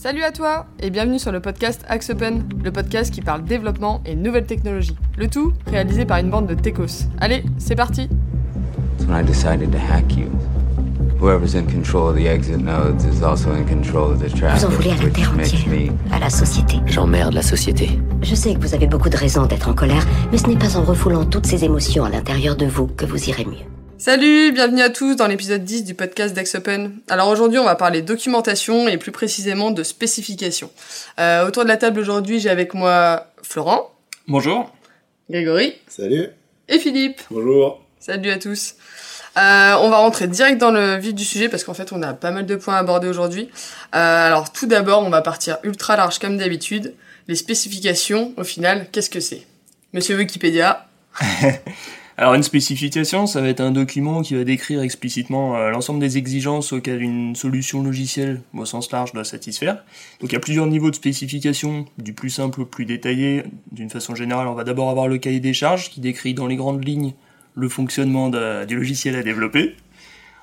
Salut à toi et bienvenue sur le podcast Axe Open, le podcast qui parle développement et nouvelles technologies. Le tout réalisé par une bande de techos. Allez, c'est parti When I decided to hack you, whoever's in control of the exit nodes is also in control of the traffic, Vous en voulez à la terre makes entière, me à la société. J'emmerde la société. Je sais que vous avez beaucoup de raisons d'être en colère, mais ce n'est pas en refoulant toutes ces émotions à l'intérieur de vous que vous irez mieux. Salut, bienvenue à tous dans l'épisode 10 du podcast d'Axe Open. Alors aujourd'hui on va parler documentation et plus précisément de spécification. Euh, autour de la table aujourd'hui j'ai avec moi Florent, Bonjour. Grégory Salut. et Philippe. Bonjour. Salut à tous. Euh, on va rentrer direct dans le vif du sujet parce qu'en fait on a pas mal de points à aborder aujourd'hui. Euh, alors tout d'abord on va partir ultra large comme d'habitude. Les spécifications au final qu'est-ce que c'est? Monsieur Wikipédia. Alors une spécification, ça va être un document qui va décrire explicitement euh, l'ensemble des exigences auxquelles une solution logicielle, au sens large, doit satisfaire. Donc il y a plusieurs niveaux de spécification, du plus simple au plus détaillé. D'une façon générale, on va d'abord avoir le cahier des charges qui décrit dans les grandes lignes le fonctionnement du logiciel à développer.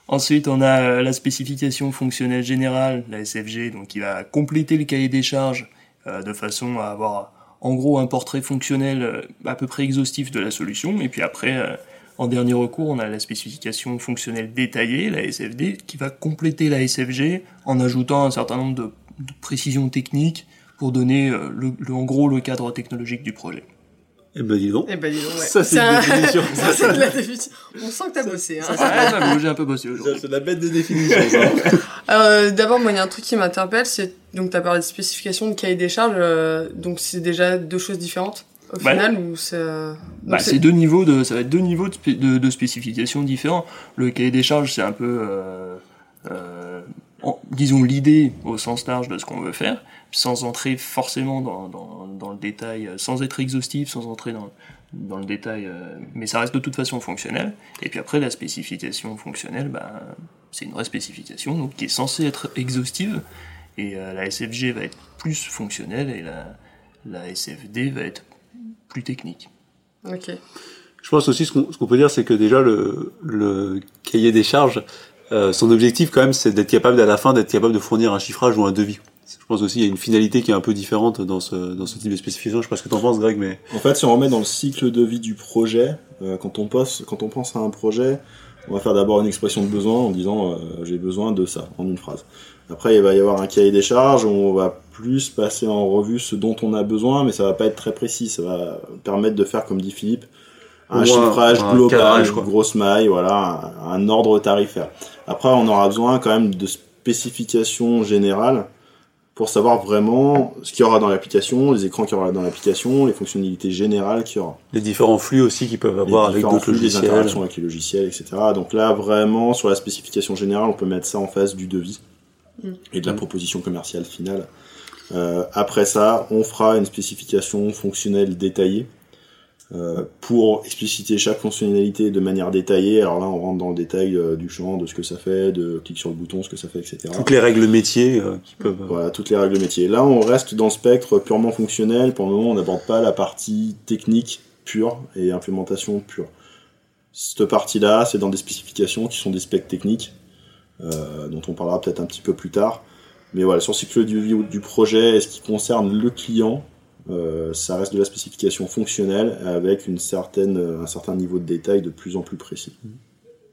Ensuite, on a euh, la spécification fonctionnelle générale, la SFG, donc qui va compléter le cahier des charges euh, de façon à avoir en gros un portrait fonctionnel euh, à peu près exhaustif de la solution. Et puis après, euh, en dernier recours, on a la spécification fonctionnelle détaillée, la SFD, qui va compléter la SFG en ajoutant un certain nombre de, précisions techniques pour donner euh, en gros le cadre technologique du projet. Eh ben dis donc. Eh ben dis donc, ouais. Ça, c'est une un- définition. ça c'est de la définition. On sent que t'as bossé. Hein. J'avoue, j'ai un peu bossé aujourd'hui. C'est la bête de définition. ça. Euh, D'abord, moi, il y a un truc qui m'interpelle, c'est donc t'as parlé de spécification de cahier des charges, euh, donc c'est déjà deux choses différentes au Ouais. final ou c'est. euh, Bah, c'est deux niveaux de, ça va être deux niveaux de, spé- de, de spécification différents. Le cahier des charges, c'est un peu, euh, euh, en- disons l'idée au sens large de ce qu'on veut faire, sans entrer forcément dans, dans, dans le détail, euh, sans être exhaustif, sans entrer dans, dans le détail, euh, mais ça reste de toute façon fonctionnel. Et puis après, la spécification fonctionnelle, bah, c'est une vraie spécification donc, qui est censée être exhaustive. Et euh, la SFG va être plus fonctionnelle et la, la SFD va être plus technique. Ok. Je pense aussi ce qu'on ce qu'on peut dire, c'est que déjà le, le cahier des charges, euh, son objectif quand même, c'est d'être capable à la fin d'être capable de fournir un chiffrage ou un devis. Je pense aussi qu'il y a une finalité qui est un peu différente dans ce dans ce type de spécification. Je sais pas ce que t'en penses, Greg, mais En fait, si on remet dans le cycle de vie du projet, euh, quand, on pense, quand on pense à un projet, on va faire d'abord une expression de besoin en disant euh, j'ai besoin de ça, en une phrase. Après, il va y avoir un cahier des charges où on va plus passer en revue ce dont on a besoin, mais ça va pas être très précis. Ça va permettre de faire, comme dit Philippe, un chiffrage un global, cadrage, quoi. grosse maille, voilà, un, un ordre tarifaire. Après, on aura besoin quand même de spécifications générales pour savoir vraiment ce qu'il y aura dans l'application, les écrans qu'il y aura dans l'application, les fonctionnalités générales qu'il y aura. les différents flux aussi qu'ils peuvent avoir Les avec d'autres flux, les logiciels. interactions avec les logiciels, etc. Donc là, vraiment, sur la spécification générale, on peut mettre ça en face du devis et de la Mm. proposition commerciale finale. Euh, après ça, on fera une spécification fonctionnelle détaillée pour expliciter chaque fonctionnalité de manière détaillée. Alors là, on rentre dans le détail euh, du champ, de ce que ça fait, de clic sur le bouton, ce que ça fait, etc. Toutes les règles métiers euh, qui peuvent. Voilà, toutes les règles métiers. Là, on reste dans le spectre purement fonctionnel. Pour le moment, on n'aborde pas la partie technique pure et implémentation pure. Cette partie-là, c'est dans des spécifications qui sont des specs techniques, euh, dont on parlera peut-être un petit peu plus tard. Mais voilà, sur le cycle du du projet, et ce qui concerne le client, euh, ça reste de la spécification fonctionnelle avec une certaine, un certain niveau de détail de plus en plus précis.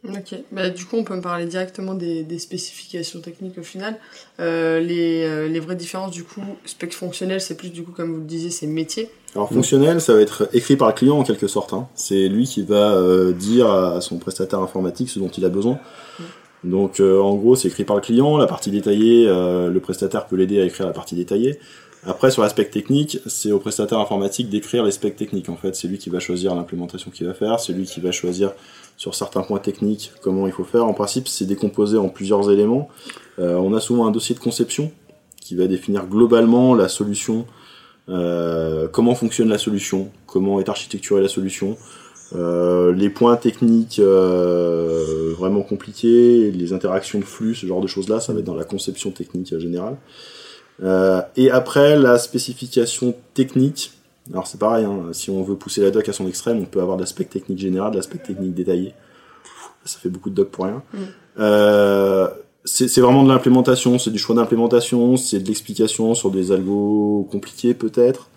Ok. Bah, du coup, on peut me parler directement des, des spécifications techniques au final. Euh, les, euh, les vraies différences, du coup, spec fonctionnel, c'est plus, du coup, comme vous le disiez, c'est métier. Alors fonctionnel, ça va être écrit par le client en quelque sorte. hein. C'est lui qui va euh, dire à son prestataire informatique ce dont il a besoin. Donc euh, en gros, c'est écrit par le client. La partie détaillée, le prestataire peut l'aider à écrire la partie détaillée. Après, sur l'aspect technique, c'est au prestataire informatique d'écrire les specs techniques. En fait, c'est lui qui va choisir l'implémentation qu'il va faire. C'est lui qui va choisir sur certains points techniques comment il faut faire. En principe, c'est décomposé en plusieurs éléments. Euh, on a souvent un dossier de conception qui va définir globalement la solution euh, comment fonctionne la solution, comment est architecturée la solution, euh, les points techniques euh, vraiment compliqués, les interactions de flux, ce genre de choses-là, ça va être dans la conception technique générale. Euh, et après, la spécification technique, alors c'est pareil, hein, si on veut pousser la doc à son extrême, on peut avoir de l'aspect technique général, de l'aspect technique détaillé. Ça fait beaucoup de doc pour rien. Mm. Euh, c'est vraiment de l'implémentation, c'est du choix d'implémentation, c'est de l'explication sur des algos compliqués peut-être.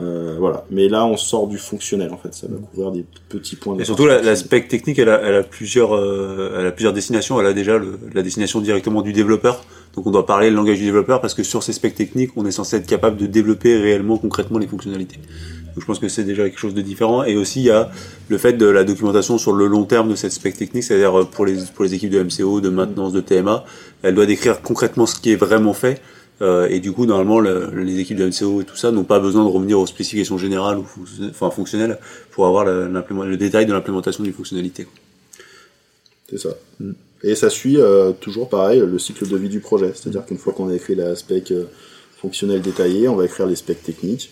Euh, voilà. Mais là, on sort du fonctionnel en fait. Ça va couvrir des petits points. Et surtout, la- l'aspect technique, elle a, elle a plusieurs, euh, elle a plusieurs destinations. Elle a déjà le- la destination directement du développeur. Donc, on doit parler le langage du développeur parce que sur ces specs techniques, on est censé être capable de développer réellement, concrètement les fonctionnalités. Donc, je pense que c'est déjà quelque chose de différent. Et aussi, il y a le fait de la documentation sur le long terme de cette spec technique, c'est-à-dire euh, pour les, pour les équipes de MCO, de maintenance, de TMA, elle doit décrire concrètement ce qui est vraiment fait. Euh, et du coup, normalement, le- les équipes de MCO et tout ça n'ont pas besoin de revenir aux spécifications générales ou enfin, fonctionnelles pour avoir le détail de l'implémentation d'une fonctionnalité. quoi. C'est ça. Et ça suit euh, toujours pareil le cycle de vie du projet. C'est-à-dire qu'une fois qu'on a écrit la spec euh, fonctionnelle détaillée, on va écrire les specs techniques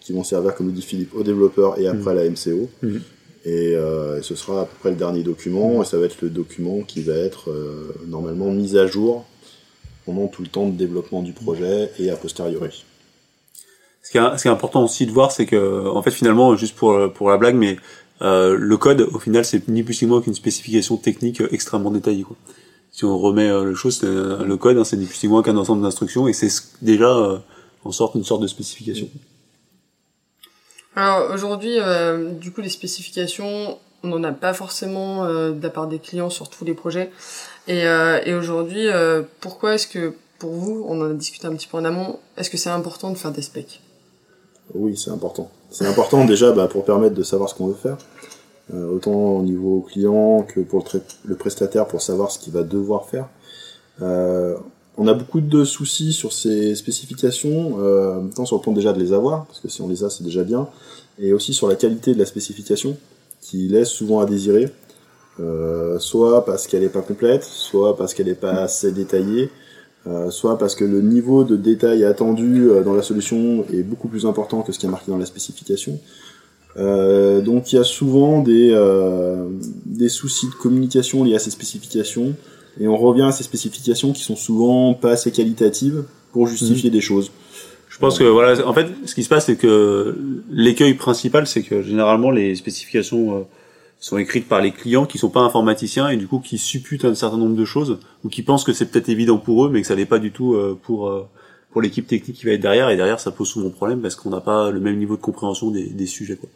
qui vont servir, comme le dit Philippe, au développeur et après à la MCO. Mhm. Et, et ce sera à peu près le dernier document, et ça va être le document qui va être normalement mis à jour pendant tout le temps de développement du projet et a posteriori. Ce qui, est, ce qui est important aussi de voir, c'est que, en fait, finalement, juste pour, pour la blague, mais euh, le code, au final, c'est ni plus ni moins qu'une spécification technique extrêmement détaillée. Quoi. Si on remet euh, le chose, euh, le code, hein, c'est ni plus ni moins qu'un ensemble d'instructions, et c'est ce- déjà euh, en sorte une sorte de spécification. Alors aujourd'hui, euh, du coup, les spécifications, on n'en a pas forcément euh, de la part des clients sur tous les projets. Et, euh, et aujourd'hui, euh, pourquoi est-ce que pour vous, on en a discuté un petit peu en amont, est-ce que c'est important de faire des specs? Oui, c'est important. C'est important déjà bah, pour permettre de savoir ce qu'on veut faire, euh, autant au niveau client que pour le, le prestataire pour savoir ce qu'il va devoir faire. On a beaucoup de soucis sur ces spécifications, tant sur le plan déjà de les avoir, parce que si on les a, c'est déjà bien, et aussi sur la qualité de la spécification, qui laisse souvent à désirer, euh, soit parce qu'elle n'est pas complète, soit parce qu'elle n'est pas assez détaillée, euh, soit parce que le niveau de détail attendu euh, dans la solution est beaucoup plus important que ce qui est marqué dans la spécification. Euh, donc il y a souvent des, euh, des soucis de communication liés à ces spécifications, et on revient à ces spécifications qui sont souvent pas assez qualitatives pour justifier des choses. Je pense que voilà, en fait, ce qui se passe, c'est que l'écueil principal, c'est que généralement les spécifications euh, sont écrites par les clients qui sont pas informaticiens et du coup qui supputent un certain nombre de choses ou qui pensent que c'est peut-être évident pour eux, mais que ça l'est pas du tout euh, pour euh, pour l'équipe technique qui va être derrière. Et derrière, ça pose souvent problème parce qu'on n'a pas le même niveau de compréhension des, des sujets. Quoi.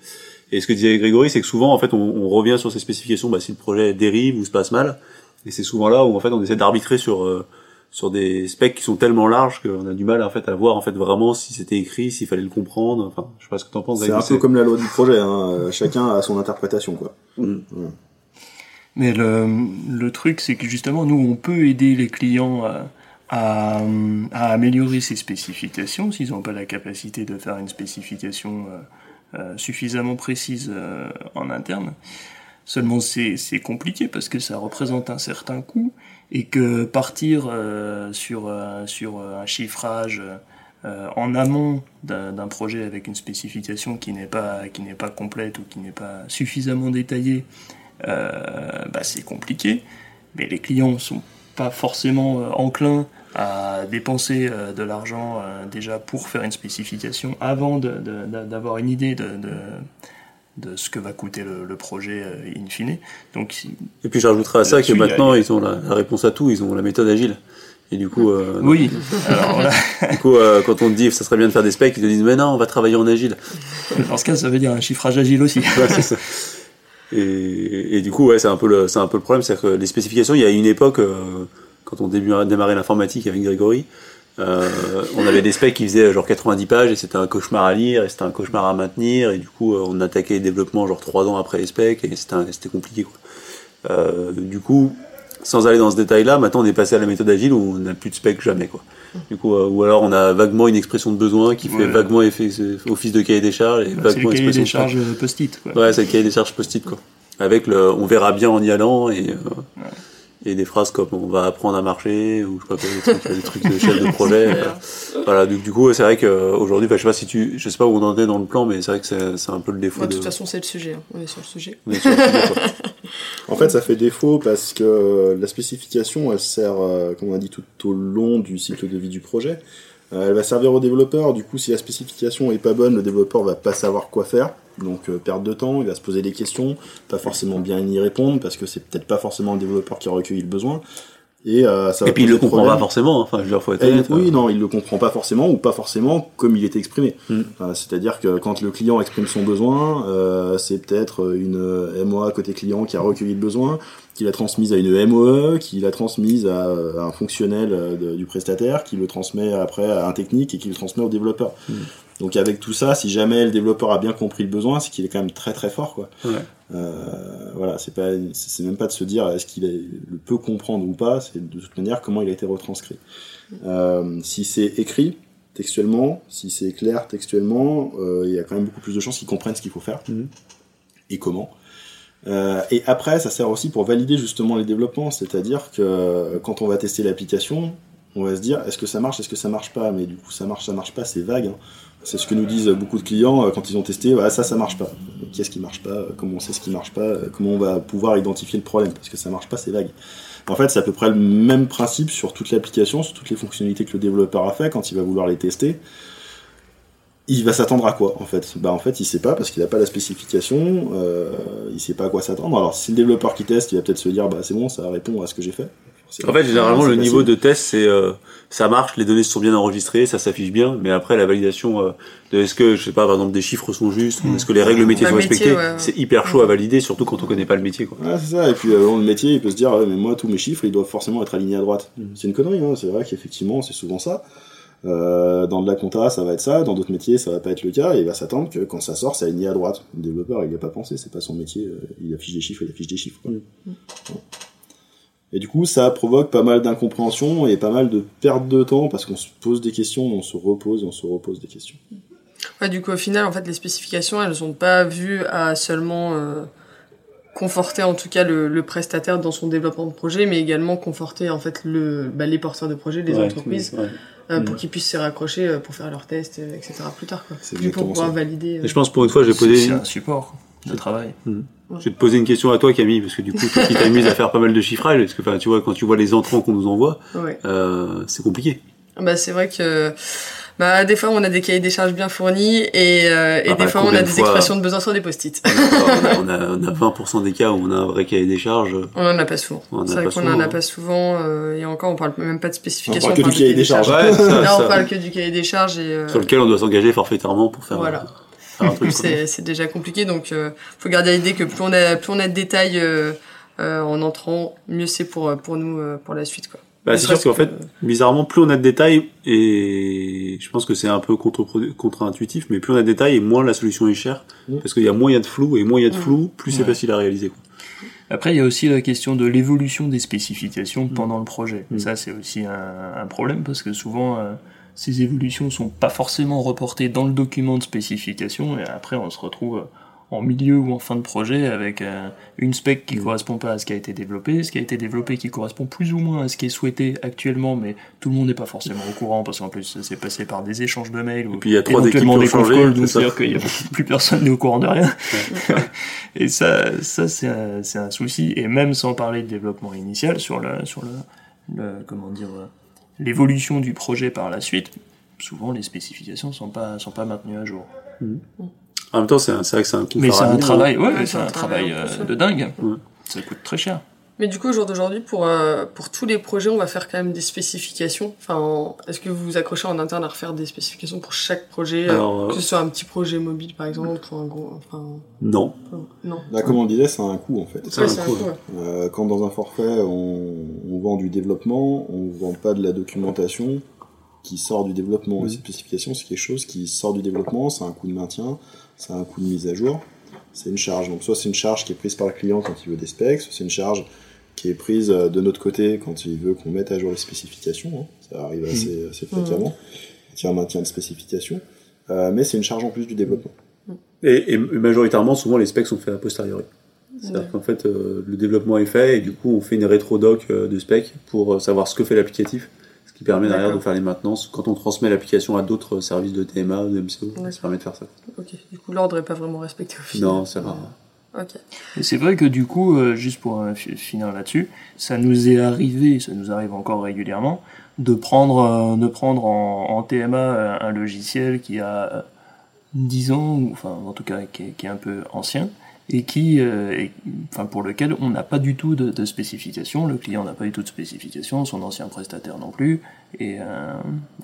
Et ce que disait Grégory, c'est que souvent, en fait, on, on revient sur ces spécifications bah, si le projet dérive ou se passe mal. Et c'est souvent là où en fait on essaie d'arbitrer sur euh, sur des specs qui sont tellement larges qu'on a du mal en fait à voir en fait vraiment si c'était écrit, s'il fallait le comprendre. Enfin, je sais pas ce que t'en penses. C'est un peu comme la loi du projet, hein. chacun a son interprétation. quoi. Mm. Mais le, le truc, c'est que justement, nous, on peut aider les clients à, à, à améliorer ces spécifications s'ils n'ont pas la capacité de faire une spécification euh, euh, suffisamment précise euh, en interne. Seulement, c'est c'est compliqué parce que ça représente un certain coût et que partir euh, sur, euh, sur un chiffrage euh, en amont d'un projet avec une spécification qui n'est pas, pas complète ou qui n'est pas suffisamment détaillée, euh, bah, c'est compliqué. Mais les clients sont pas forcément euh, enclins à dépenser euh, de l'argent euh, déjà pour faire une spécification avant d'avoir une idée de, de ce que va coûter le, le projet euh, in fine. Donc, Et puis je rajouterai à ça que a- maintenant ils ont la, la réponse à tout, ils ont la méthode agile. Et du coup, euh, oui, alors du coup euh, quand on te dit ça serait bien de faire des specs, ils te disent mais non, on va travailler en agile. dans ce cas, ça veut dire un chiffrage agile aussi. Ouais, c'est ça. Et, et du coup, ouais, c'est un peu le, c'est un peu le problème, c'est que les spécifications, il y a une époque, euh, quand on démarrait l'informatique avec Grégory, euh, on avait des specs qui faisaient genre 90 pages et c'était un cauchemar à lire et c'était un cauchemar à maintenir et du coup, euh, on attaquait les développements genre 3 ans après les specs et c'était, compliqué quoi. Euh, du coup, sans aller dans ce détail-là, maintenant on est passé à la méthode agile où on n'a plus de specs jamais quoi. Du coup, euh, ou alors on a vaguement une expression de besoin qui fait Ouais. vaguement effet, office de cahier des charges et C'est le vaguement cahier des expression charges euh, post-it. Ouais, c'est le cahier des charges post-it, quoi. Avec le, on verra bien en y allant et, euh, et des phrases comme on va apprendre à marcher ou je sais pas quoi, des trucs, des trucs de chef de projet. euh, voilà, donc du coup, c'est vrai qu'aujourd'hui, je sais pas si tu, je sais pas où on en est dans le plan, mais c'est vrai que c'est, c'est un peu le défaut de toute façon, c'est le sujet. hein. On est sur le sujet. on est sur le sujet. En fait, ça fait défaut parce que la spécification, elle sert, euh, comme on a dit, tout au long du cycle de vie du projet. Euh, elle va servir au développeur. Du coup, si la spécification est pas bonne, le développeur va pas savoir quoi faire. Donc, euh, perdre de temps, il va se poser des questions, pas forcément bien y répondre parce que c'est peut-être pas forcément le développeur qui a recueilli le besoin. Et, euh, ça va Et puis il le comprend problème. pas forcément. Enfin, je veux dire, faut être honnête. oui, non, il le comprend pas forcément ou pas forcément comme il est exprimé. Mm. Enfin, C'est-à-dire que quand le client exprime son besoin, euh, c'est peut-être une euh, MOA côté client qui a recueilli le besoin, qui l'a transmise à une MOE, qui l'a transmise à, à un fonctionnel euh, de- du prestataire, qui le transmet après à un technique et qui le transmet au développeur. Mm. Donc avec tout ça, si jamais le développeur a bien compris le besoin, c'est qu'il est quand même très très fort, quoi. Ouais. Euh, voilà, c'est pas, c'est même pas de se dire est-ce qu'il le peut comprendre ou pas, c'est de toute manière comment il a été retranscrit. Euh, si c'est écrit textuellement, si c'est clair textuellement, euh, il y a quand même beaucoup plus de chances qu'ils comprennent ce qu'il faut faire Mhm. et comment. Euh, et après, ça sert aussi pour valider justement les développements, c'est-à-dire que quand on va tester l'application, on va se dire est-ce que ça marche, est-ce que ça marche pas, mais du coup ça marche, ça marche pas, c'est vague. hein. C'est ce que nous disent beaucoup de clients euh, quand ils ont testé, ouais, ça ça marche pas. Qu'est-ce qui marche pas? Comment on sait ce qui marche pas? Euh, Comment on va pouvoir identifier le problème? Parce que ça marche pas, c'est vague. En fait, c'est à peu près le même principe sur toute l'application, sur toutes les fonctionnalités que le développeur a fait quand il va vouloir les tester. Il va s'attendre à quoi en fait? Bah en fait il sait pas parce qu'il n'a pas la spécification, euh, il sait pas à quoi s'attendre. Alors si le développeur qui teste, il va peut-être se dire bah c'est bon, ça répond à ce que j'ai fait. En fait, généralement, c'est le niveau de test, c'est euh, ça marche, les données sont bien enregistrées, ça s'affiche bien, mais après la validation euh, de est-ce que je sais pas par exemple des chiffres sont justes, ou est-ce que les règles métiers sont métier, respectées, ouais, ouais. c'est hyper chaud à valider, surtout quand on connaît pas le métier. Quoi. Ouais, c'est ça. Et puis, euh, le métier, il peut se dire, ouais, mais moi, tous mes chiffres, ils doivent forcément être alignés à droite. C'est une connerie, hein. C'est vrai qu'effectivement, c'est souvent ça. Euh, dans de la compta, ça va être ça. Dans d'autres métiers, ça va pas être le cas. Et il va s'attendre que quand ça sort, c'est aligné à droite. Le développeur, il y a pas pensé. C'est pas son métier. euh, Il affiche des chiffres, il affiche des chiffres. quoi. Ouais. Et du coup, ça provoque pas mal d'incompréhension et pas mal de perte de temps parce qu'on se pose des questions, on se repose, on se repose des questions. Ouais, du coup, au final, en fait, les spécifications, elles sont pas vues à seulement euh, conforter, en tout cas, le, le prestataire dans son développement de projet, mais également conforter, en fait, le, bah, les porteurs de projet, les Ouais, entreprises, ouais. euh, Mm. pour qu'ils puissent se raccrocher euh, pour faire leurs tests, euh, etc. plus tard, quoi. Puis pour exactement pouvoir ça. valider. euh, Et je pense pour une fois, je vais C'est poser, c'est un support de travail. je vais te poser une question à toi, Camille, parce que du coup, toi qui t'amuses à faire pas mal de chiffrage, parce que enfin, tu vois, quand tu vois les entrants qu'on nous envoie, ouais. euh, c'est compliqué. Bah, c'est vrai que bah, des fois on a des cahiers des charges bien fournis et, euh, et Ah, des bah, fois on a de des fois- expressions de besoin sur des post-it. on, a, on a 20% des cas où on a un vrai cahier des charges. on en a pas souvent. On en a C'est vrai pas qu'on souvent, en a hein. pas souvent euh, et encore on parle même pas de spécification. On parle que du cahier des charges. Ouais, ça, Là on parle que du cahier des charges et euh, sur lequel on doit s'engager forfaitairement pour faire, Voilà. un quoi. C'est c'est déjà compliqué donc euh, faut garder à l'idée que plus on a plus on a de détails euh, euh, en entrant mieux c'est pour pour nous euh, pour la suite quoi. Bah, c'est sûr qu'en fait, que- bizarrement, plus on a de détails, et je pense que c'est un peu contre- contre-intuitif, mais plus on a de détails et moins la solution est chère, Mm. parce qu'il y a moins il y a de flou, et moins il y a de flou, plus c'est Ouais. facile à réaliser. Quoi. Après, il y a aussi la question de l'évolution des spécifications pendant le projet. Ça, c'est aussi un, un problème parce que souvent, euh, ces évolutions sont pas forcément reportées dans le document de spécification et après, on se retrouve euh, en milieu ou en fin de projet avec euh, une spec qui correspond pas à ce qui a été développé, ce qui a été développé qui correspond plus ou moins à ce qui est souhaité actuellement, mais tout le monde n'est pas forcément au courant parce qu'en plus, ça s'est passé par des échanges de mails ou Et puis il y a trois éventuellement des conf calls, donc c'est c'est-à-dire qu'il y a plus personne n'est au courant de rien. Et ça, ça c'est un, c'est un souci. Et même sans parler de développement initial, sur le, sur le, le comment dire, euh, l'évolution du projet par la suite, souvent les spécifications sont pas, sont pas maintenues à jour. En même temps, c'est vrai que c'est un coup Mais c'est un travail, ouais, Ouais, c'est un travail euh, de dingue. Ouais. Ça coûte très cher. Mais du coup, au jour d'aujourd'hui, pour, euh, pour tous les projets, on va faire quand même des spécifications. Enfin, en- est-ce que vous vous accrochez en interne à refaire des spécifications pour chaque projet euh, Alors, euh, Que ce soit un petit projet mobile, par exemple, ou un gros... Enfin, Non. non. Là, comme on le disait, c'est un coût en fait. C'est Ouais, un un coût, ouais. Euh, quand dans un forfait, on, on vend du développement, on vend pas de la documentation qui sort du développement. Mhm. Et cette spécification, c'est quelque chose qui sort du développement, c'est un coût de maintien, c'est un coût de mise à jour, c'est une charge. Donc soit c'est une charge qui est prise par le client quand il veut des specs, soit c'est une charge qui est prise euh, de notre côté quand il veut qu'on mette à jour les spécifications. hein. Ça arrive assez, assez fréquemment. A un maintien de spécification. Euh, mais c'est une charge en plus du développement. Et, et majoritairement, souvent, les specs sont faits a posteriori. C'est-à-dire qu'en fait, euh, le développement est fait, et du coup, on fait une rétro-doc euh, de specs pour euh, savoir ce que fait l'applicatif, ce qui permet derrière de faire les maintenances. Quand on transmet l'application à d'autres services de TMA, de MCO, ça permet de faire ça. Ok. Du coup, l'ordre est pas vraiment respecté au final. Non, c'est rare. Ok. Et c'est vrai que du coup, euh, juste pour euh, fi- finir là-dessus, ça nous est arrivé, ça nous arrive encore régulièrement, de prendre, euh, de prendre en, en TMA un logiciel qui a euh, 10 ans, ou enfin en tout cas qui est, qui est un peu ancien, et qui, euh, et- enfin pour lequel on n'a pas du tout de, de spécification, le client n'a pas du tout de spécification, son ancien prestataire non plus, et, euh,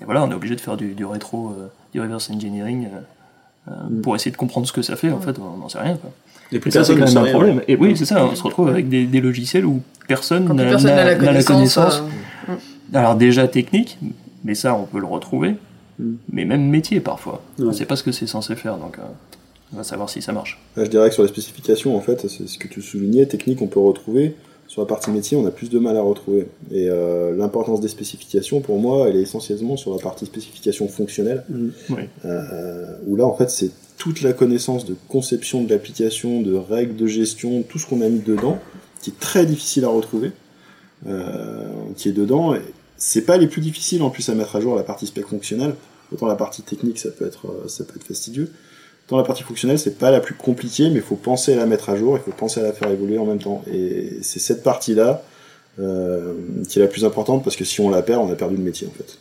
et voilà, on est obligé de faire du, du rétro, euh, du reverse engineering euh, euh, pour essayer de comprendre ce que ça fait. En fait, on n'en sait rien. Quoi. Et plus ça, c'est personne quand ne même sait un rien. problème. Et oui, c'est ça, on se retrouve avec des, des logiciels où personne n'a la n'a connaissance. euh, Alors déjà technique, mais ça on peut le retrouver, Mm. mais même métier parfois. On Ouais. sait pas ce que c'est censé faire, donc euh, on va savoir si ça marche. Là, je dirais que sur les spécifications, en fait, c'est ce que tu soulignais, technique, on peut retrouver. Sur la partie métier, on a plus de mal à retrouver. Et euh, l'importance des spécifications, pour moi, elle est essentiellement sur la partie spécification fonctionnelle, Oui. euh, où là, en fait, c'est toute la connaissance de conception de l'application, de règles de gestion, tout ce qu'on a mis dedans, qui est très difficile à retrouver, euh, qui est dedans. Et C'est pas les plus difficiles en plus à mettre à jour la partie spec fonctionnelle. Autant la partie technique, ça peut être, euh, ça peut être fastidieux. Dans la partie fonctionnelle, c'est pas la plus compliquée, mais il faut penser à la mettre à jour, il faut penser à la faire évoluer en même temps. Et c'est cette partie-là euh, qui est la plus importante parce que si on la perd, on a perdu le métier en fait.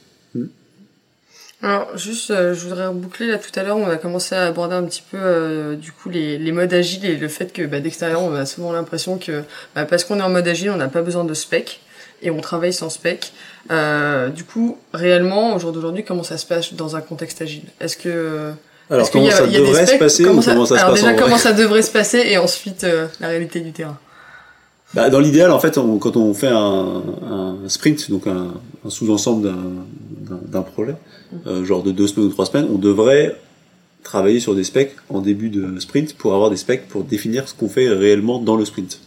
Alors, juste, euh, je voudrais reboucler là tout à l'heure, on a commencé à aborder un petit peu euh, du coup les, les modes agiles et le fait que bah, d'extérieur, on a souvent l'impression que bah, parce qu'on est en mode agile, on n'a pas besoin de spec et on travaille sans spec. Euh, du coup, réellement, au jour d'aujourd'hui, comment ça se passe dans un contexte agile? Est-ce que Alors comment y a- ça il y a des devrait se specs passer ou Comment comment ça se passe déjà, comment ça devrait se passer et ensuite euh, la réalité du terrain. Bah, dans l'idéal, en fait, on- quand on fait un, un sprint, donc un, un sous-ensemble d'un- projet, euh, genre de deux semaines ou trois semaines, on devrait travailler sur des specs en début de sprint pour avoir des specs pour définir ce qu'on fait réellement dans le sprint.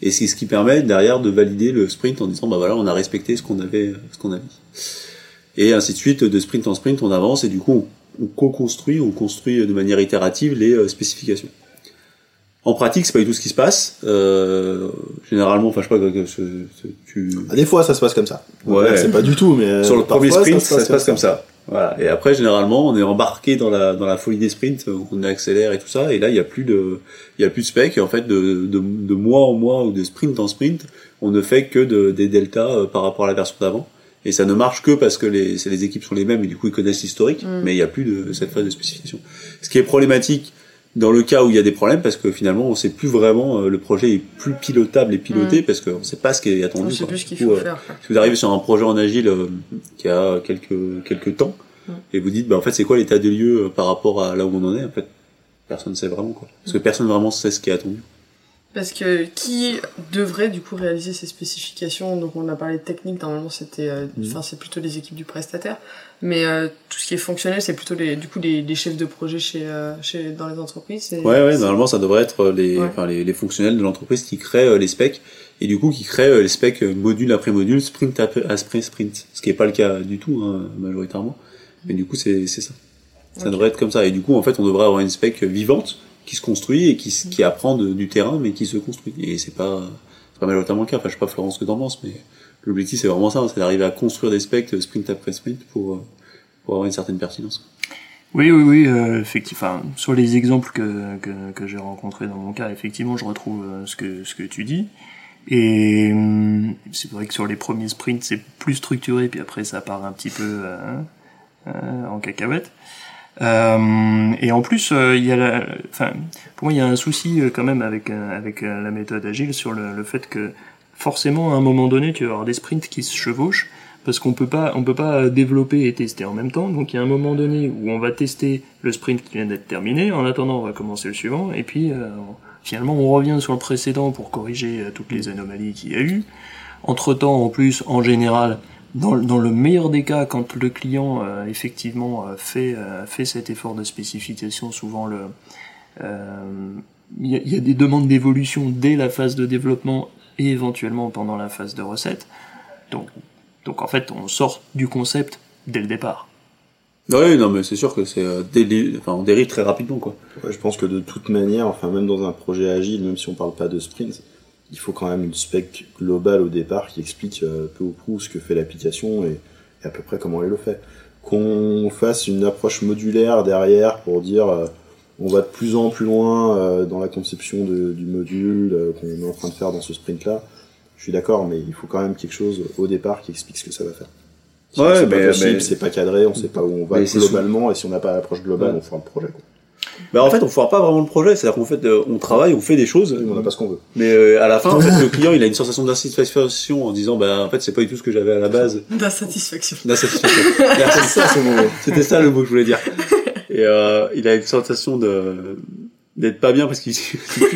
Et c'est ce qui permet derrière de valider le sprint en disant bah voilà on a respecté ce qu'on avait ce qu'on a dit. Et ainsi de suite de sprint en sprint on avance et du coup on, on co-construit, on construit de manière itérative les euh, spécifications. En pratique, c'est pas du tout ce qui se passe. Euh, généralement, enfin, je sais pas, que, ce- ce- tu, Ah, des fois, ça se passe comme ça. Ouais. C'est pas du tout, mais euh, sur le premier sprint, ça se passe, comme ça. Voilà. Et après, généralement, on est embarqué dans la dans la folie des sprints, euh, on accélère et tout ça. Et là, il y a plus de il y a plus de spec. Et en fait, de, de de mois en mois ou de sprint en sprint, on ne fait que de, des deltas par rapport à la version d'avant. Et ça ne marche que parce que les les équipes sont les mêmes et du coup ils connaissent l'historique. Mm. Mais il y a plus de cette phase de spécification. Ce qui est problématique dans le cas où il y a des problèmes parce que finalement on sait plus vraiment euh, le projet est plus pilotable et piloté parce qu'on sait pas ce qui est attendu. On sait quoi. plus ce qu'il faut euh, faire. si vous arrivez sur un projet en agile euh, qui a quelques quelques temps Mm. et vous dites bah en fait c'est quoi l'état des lieux par rapport à là où on en est en fait personne ne sait vraiment quoi parce que personne vraiment sait ce qui est attendu. Parce que qui devrait du coup réaliser ces spécifications? Donc on a parlé de technique, normalement c'était, euh, Mhm. enfin c'est plutôt les équipes du prestataire, mais euh, tout ce qui est fonctionnel, c'est plutôt les, du coup les, les chefs de projet chez, euh, chez dans les entreprises. Ouais ouais normalement ça devrait être les Ouais. enfin les, les fonctionnels de l'entreprise qui créent euh, les specs et du coup qui créent euh, les specs euh, module après module sprint après après sprint ce qui est pas le cas du tout hein, majoritairement mais du coup c'est c'est ça ça devrait être comme ça et du coup en fait on devrait avoir une spec vivante qui se construit et qui, qui apprend de- du terrain mais qui se construit et c'est pas c'est pas majoritairement le cas enfin je sais pas Florence ce que t'en penses mais l'objectif c'est vraiment ça c'est d'arriver à construire des specs euh, sprint après sprint pour euh, pour avoir une certaine pertinence Oui, oui, oui, euh, effectivement. Enfin, sur les exemples que, que, que j'ai rencontrés dans mon cas, effectivement, je retrouve euh, ce que ce que tu dis. Et hum, c'est vrai que sur les premiers sprints, c'est plus structuré, puis après ça part un petit peu euh, euh, en cacahuète. Euh, et en plus, euh, y a la, enfin, pour moi, il y a un souci euh, quand même avec avec la méthode agile sur le, le fait que forcément, à un moment donné, tu vas avoir des sprints qui se chevauchent parce qu'on peut pas on peut pas développer et tester en même temps. Donc il y a un moment donné où on va tester le sprint qui vient d'être terminé. En attendant, on va commencer le suivant et puis finalement on revient sur le précédent pour corriger toutes les anomalies qu'il y a eu. Entre temps, en plus, en général, dans, dans le meilleur des cas, quand le client euh, effectivement euh, fait euh, fait cet effort de spécification, souvent le euh, il y, a, il y a des demandes d'évolution dès la phase de développement et éventuellement pendant la phase de recette. Donc donc en fait, on sort du concept dès le départ. oui non mais c'est sûr que c'est euh, enfin on dérive très rapidement quoi Ouais, je pense que de toute manière, enfin même dans un projet agile, même si on parle pas de sprint, il faut quand même une spec globale au départ qui explique euh, peu ou prou ce que fait l'application et, et à peu près comment elle le fait. Qu'on fasse une approche modulaire derrière pour dire euh, on va de plus en plus loin euh, dans la conception de- du module qu'on est en train de faire dans ce sprint-là, je suis d'accord, mais il faut quand même quelque chose au départ qui explique ce que ça va faire. Ouais, c'est pas possible, mais- c'est pas cadré, on sait pas où on va globalement, et si on n'a pas l'approche globale, Ouais. on fera le projet. quoi. Bah en fait, on foire pas vraiment le projet. C'est-à-dire qu'en fait, euh, on travaille, on fait des choses, On n'a pas ce qu'on veut. mais euh, à la fin, en fait, le client, il a une sensation d'insatisfaction en disant, bah en fait, c'est pas du tout ce que j'avais à la base. D'insatisfaction. D'insatisfaction. Merci, ça. C'était ça le mot que je voulais dire. Et euh, il a une sensation de d'être pas bien parce qu'il.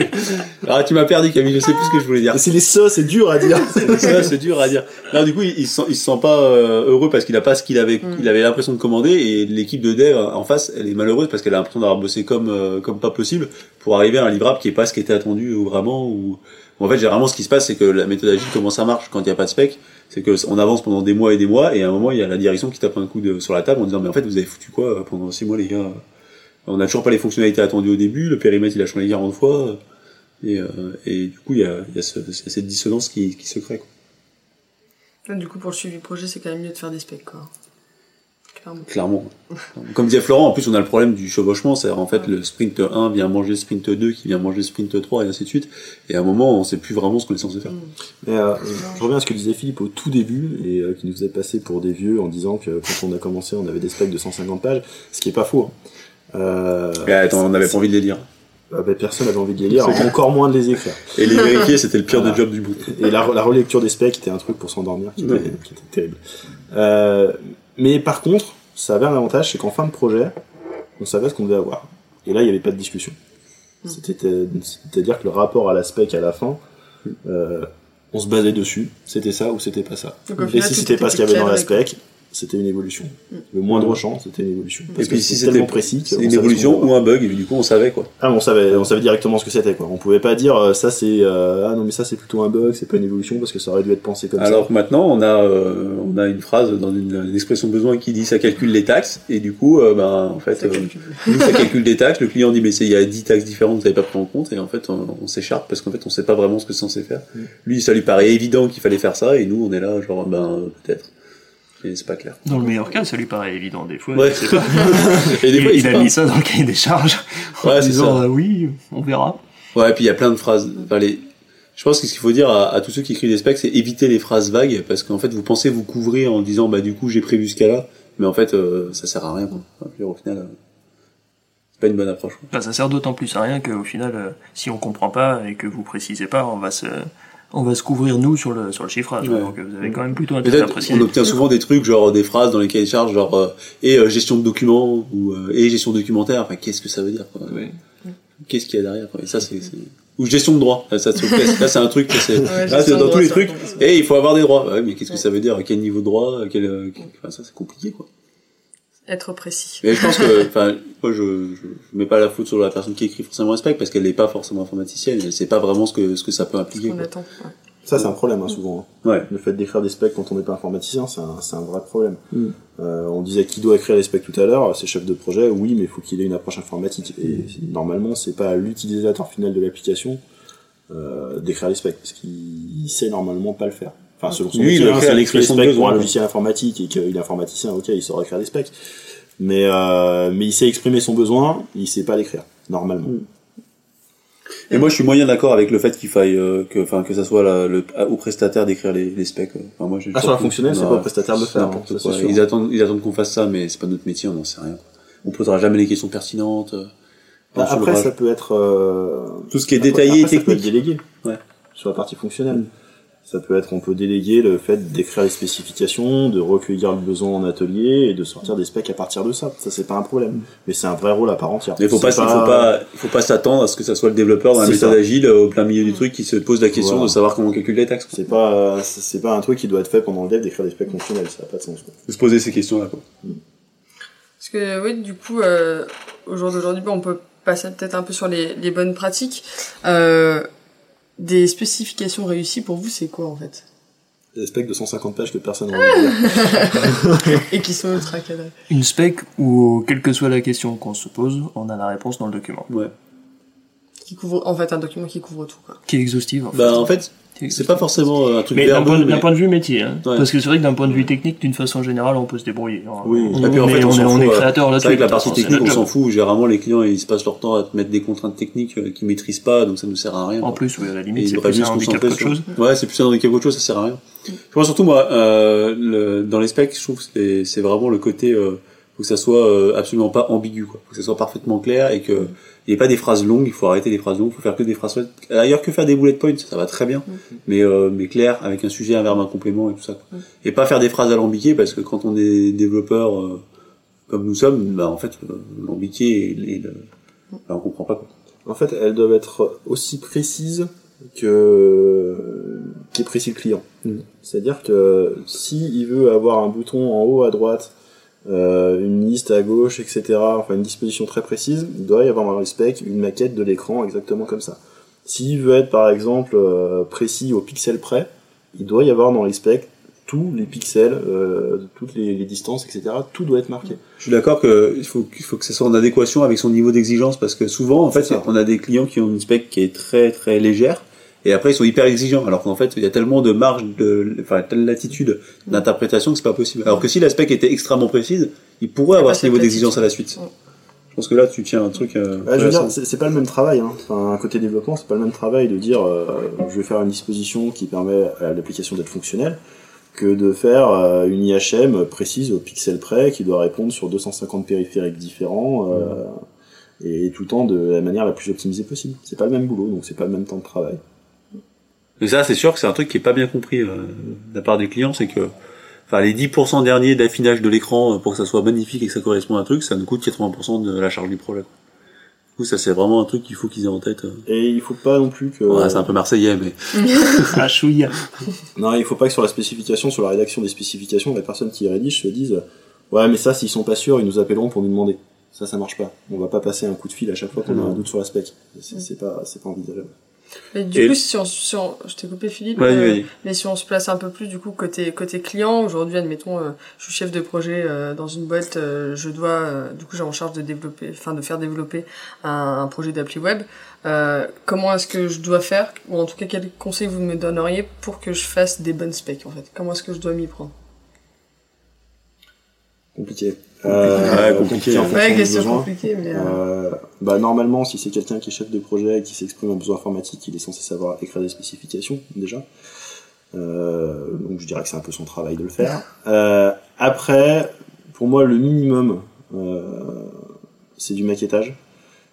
ah, tu m'as perdu, Camille. Je sais plus ce que je voulais dire. C'est les ça, c'est dur à dire. Ça, c'est dur à dire. Non, du coup, il, il se sent, il se sent pas euh, heureux parce qu'il a pas ce qu'il avait, il avait l'impression de commander et l'équipe de dev en face, elle est malheureuse parce qu'elle a l'impression d'avoir bossé comme, euh, comme pas possible pour arriver à un livrable qui est pas ce qui était attendu ou vraiment ou, en fait, généralement, ce qui se passe, c'est que la méthode agile, comment ça marche quand il n'y a pas de spec, c'est que on avance pendant des mois et des mois et à un moment, il y a la direction qui tape un coup de, sur la table en disant, mais en fait, vous avez foutu quoi euh, pendant six mois, les gars? On n'a toujours pas les fonctionnalités attendues au début, le périmètre, il a changé 40 fois. Et, euh, et du coup, il y a, il y a ce- cette dissonance qui, qui se crée. Quoi. Du coup, pour le suivi projet, c'est quand même mieux de faire des specs, quoi. Clairement. Clairement. Comme disait Florent, en plus on a le problème du chevauchement, c'est en fait le sprint 1 vient manger le sprint 2 qui vient manger le sprint 3 et ainsi de suite. Et à un moment on sait plus vraiment ce qu'on est censé faire. Mais, euh, je reviens à ce que disait Philippe au tout début et euh, qui nous faisait passer pour des vieux en disant que quand on a commencé on avait des specs de 150 pages, ce qui est pas faux. hein. Euh, Et attends, on n'avait pas envie de les lire. euh, bah, personne n'avait envie de les lire, encore moins de les écrire. Et les vérifier, c'était le pire Voilà. de job du bout. Et la, la relecture des specs était un truc pour s'endormir qui, était- Ouais. qui était terrible. Euh, mais par contre, ça avait un avantage, c'est qu'en fin de projet, on savait ce qu'on devait avoir. Et là, il n'y avait pas de discussion. C'était- C'est-à-dire que le rapport à la spec à la fin, euh, on se basait dessus. C'était ça ou c'était pas ça. Donc, Et si c'était pas ce qu'il y avait dans la spec, c'était une évolution. Le moindre champ, c'était une évolution. Et Parce puis que si c'était précis, c'est une évolution ou un bug, et du coup on savait quoi. ah, on savait, on savait directement ce que c'était, quoi. On pouvait pas dire, euh, ça c'est, euh, ah non, mais ça c'est plutôt un bug, c'est pas une évolution parce que ça aurait dû être pensé comme Alors ça. que maintenant on a euh, on a une phrase dans une, une expression de besoin qui dit ça calcule les taxes et du coup euh, ben en fait Ça euh, calcule. nous ça calcule des taxes, le client dit mais c'est il y a 10 taxes différentes que vous n'avez pas pris en compte et en fait on, on s'écharpe parce qu'en fait on sait pas vraiment ce que c'est censé faire. Mm. Lui ça lui paraît évident qu'il fallait faire ça et nous on est là genre ben peut-être. Et c'est pas clair. Dans le meilleur cas, ça lui paraît évident. Des fois, Ouais. je sais pas. Et des il, fois, il il sait a mis ça dans le cahier des charges. en Ouais, c'est disant, ça. euh, oui, on verra. Ouais, et puis il y a plein de phrases. Enfin, les... Je pense que ce qu'il faut dire à, à tous ceux qui écrivent des specs, c'est éviter les phrases vagues, parce qu'en fait, vous pensez vous couvrir en disant, bah du coup, j'ai prévu ce cas-là, mais en fait, euh, ça sert à rien. Quoi. Enfin, au final, euh, c'est pas une bonne approche. Enfin, ça sert d'autant plus à rien qu'au final, euh, si on comprend pas et que vous précisez pas, on va se, on va se couvrir nous sur le sur le chiffrage. Ouais. Donc euh, vous avez quand même plutôt intérêt à préciser. on obtient souvent des trucs, genre des phrases dans les cahiers de charges, genre euh, et euh, gestion de documents ou euh, et gestion documentaire. Enfin, qu'est-ce que ça veut dire quoi Ouais. Qu'est-ce qu'il y a derrière quoi? Et ça, c'est c'est- ou gestion de droit. Ça, ça, c'est- là, c'est un truc que c'est. Ouais, là, dans droit, tous les trucs. Et il faut avoir des droits. Ouais, mais qu'est-ce que ça veut dire? Quel niveau de droit? Quel, euh, quel- enfin, ça, c'est compliqué quoi. Être précis. Mais je pense que, enfin, moi, je, je, je mets pas la faute sur la personne qui écrit forcément un spec parce qu'elle n'est pas forcément informaticienne. Elle sait pas vraiment ce que ce que ça peut Ce impliquer. attend. ouais. Ça, c'est un problème, hein, souvent. hein. Ouais. Le fait d'écrire des specs quand on n'est pas informaticien, c'est un, c'est un vrai problème. Mm. Euh, on disait qui doit écrire les specs tout à l'heure, c'est chef de projet, oui, mais il faut qu'il ait une approche informatique. Et normalement, c'est pas à l'utilisateur final de l'application euh, d'écrire les specs, parce qu'il sait normalement pas le faire. Enfin, selon son métier, hein, les l'expression de specs pour un logiciel informatique et qu'il est informaticien, ok, il saura écrire des specs. Mais, euh, mais il sait exprimer son besoin, il sait pas l'écrire, normalement. Mm. Et moi, je suis moyen d'accord avec le fait qu'il faille euh, que, enfin, que ça soit la- le, au prestataire d'écrire les, les specs. quoi. Enfin, moi, Ah, sur la fonctionnelle, c'est pas au prestataire de le faire, n'importe hein, ça, quoi. c'est sûr. Ils attendent, ils attendent qu'on fasse ça, mais c'est pas notre métier, on n'en sait rien. On posera jamais les questions pertinentes. euh, Bah, après, ça peut être euh, tout ce qui est Après- détaillé et après, ça peut être technique. délégué. Ouais. Sur la partie fonctionnelle. Ça peut être, on peut déléguer le fait d'écrire les spécifications, de recueillir le besoin en atelier et de sortir des specs à partir de ça. Ça, c'est pas un problème. Mais c'est un vrai rôle à part entière. Mais faut pas, faut pas, il faut pas s'attendre à ce que ça soit le développeur dans la méthode ça. agile euh, au plein milieu du truc qui se pose la question Voilà. de savoir comment on calcule les taxes. C'est pas, c'est pas un truc qui doit être fait pendant le dev d'écrire des specs fonctionnels. Ça a pas de sens. quoi. Faut se poser ces questions-là. quoi. Parce que oui, du coup, euh, au jour d'aujourd'hui, bon, on peut passer peut-être un peu sur les, les bonnes pratiques. Euh, des spécifications réussies pour vous, c'est quoi en fait? Des specs de 150 pages que personne n'a envie de lire. Et qui sont ultra cadrés. Une spec où, quelle que soit la question qu'on se pose, on a la réponse dans le document. Ouais. Qui couvre, en fait, un document qui couvre tout. Quoi. Qui est exhaustive. En fait. Bah, en fait, c'est pas forcément euh, un truc Mais d'un verbeux, point, d'un mais- point de vue métier, hein. Ouais. parce que c'est vrai que d'un point de vue technique, d'une façon générale, on peut se débrouiller. hein. Oui. on, Et puis, en fait, est, on est, on est fout, euh, créateur C'est là-dessus. vrai que la partie c'est technique, on s'en fout. Généralement, les clients, ils se passent leur temps à te mettre des contraintes techniques euh, qu'ils maîtrisent pas, donc ça nous sert à rien. En quoi. plus, oui, à la limite, c'est plus un handicap qu'autre sur- chose. Ouais, c'est plus un handicap qu'autre chose, ça sert à rien. Je vois surtout, moi, euh, le, dans les specs, je trouve que c'est- c'est vraiment le côté euh, faut que ça soit euh, absolument pas ambigu, quoi. Faut que ça soit parfaitement clair et que il n'y ait pas des phrases longues. Il faut arrêter les phrases longues. Il faut faire que des phrases. D'ailleurs, que faire des bullet points, ça va très bien, mais euh, mais clair avec un sujet, un verbe, un complément et tout ça. quoi. Et pas faire des phrases alambiquées parce que quand on est développeur euh, comme nous sommes, bah en fait, euh, l'alambiqué, et, et le, bah, on comprend pas. Quoi. En fait, elles doivent être aussi précises que qu'est précis le client. Mm. C'est-à-dire que si il veut avoir un bouton en haut à droite, euh, une liste à gauche, etc., enfin une disposition très précise, il doit y avoir dans le spec une maquette de l'écran exactement comme ça. S'il veut être par exemple euh, précis au pixel près, il doit y avoir dans les specs tous les pixels, euh, toutes les, les distances, etc. Tout doit être marqué. Je suis d'accord que il faut, qu'il faut que ça soit en adéquation avec son niveau d'exigence parce que souvent, en fait, on a des clients qui ont une spec qui est très très légère et après ils sont hyper exigeants alors qu'en fait il y a tellement de marge de, enfin telle latitude d'interprétation que c'est pas possible. Alors que si la spec était extrêmement précise, il pourrait avoir ce niveau d'exigence à la suite. Je pense que là tu tiens un truc. Euh, Ouais, je veux dire, c'est pas le même travail. Hein. Enfin, côté développement, c'est pas le même travail de dire euh, je vais faire une disposition qui permet à l'application d'être fonctionnelle que de faire euh, une IHM précise au pixel près qui doit répondre sur 250 périphériques différents euh, et tout le temps de la manière la plus optimisée possible. C'est pas le même boulot, donc c'est pas le même temps de travail. Mais ça, c'est sûr que c'est un truc qui est pas bien compris euh, de la part des clients, c'est que enfin les 10% derniers d'affinage de l'écran euh, pour que ça soit magnifique et que ça corresponde à un truc, ça nous coûte 80% de la charge du projet. Du coup, ça c'est vraiment un truc qu'il faut qu'ils aient en tête. euh. Et il faut pas non plus que Ouais, c'est un peu marseillais, mais Ah, chouïa. non, il faut pas que sur la spécification, sur la rédaction des spécifications, la personne qui rédige se dise ouais mais ça s'ils sont pas sûrs, ils nous appelleront pour nous demander. Ça, ça marche pas. On va pas passer un coup de fil à chaque fois qu'on a un doute sur la spec. C'est c'est pas, c'est pas envisageable. Et du Et- coup, si on, si on- je t'ai coupé Philippe, Vas-y, euh, vas-y. mais si on se place un peu plus du coup côté côté client, aujourd'hui, admettons, euh, je suis chef de projet euh, dans une boîte, euh, je dois, euh, du coup, j'ai en charge de développer, enfin de faire développer un, un projet d'appli web. Euh, comment est-ce que je dois faire, ou en tout cas, quels conseils vous me donneriez pour que je fasse des bonnes specs en fait? Comment est-ce que je dois m'y prendre? Compliqué. Ouais, compliqué. en Ouais, question compliquée, mais euh, Euh, bah, normalement, si c'est quelqu'un qui est chef de projet et qui s'exprime un besoin informatique, il est censé savoir écrire des spécifications, déjà. Euh, donc je dirais que c'est un peu son travail de le faire. Euh, après, pour moi, le minimum, euh, c'est du maquettage.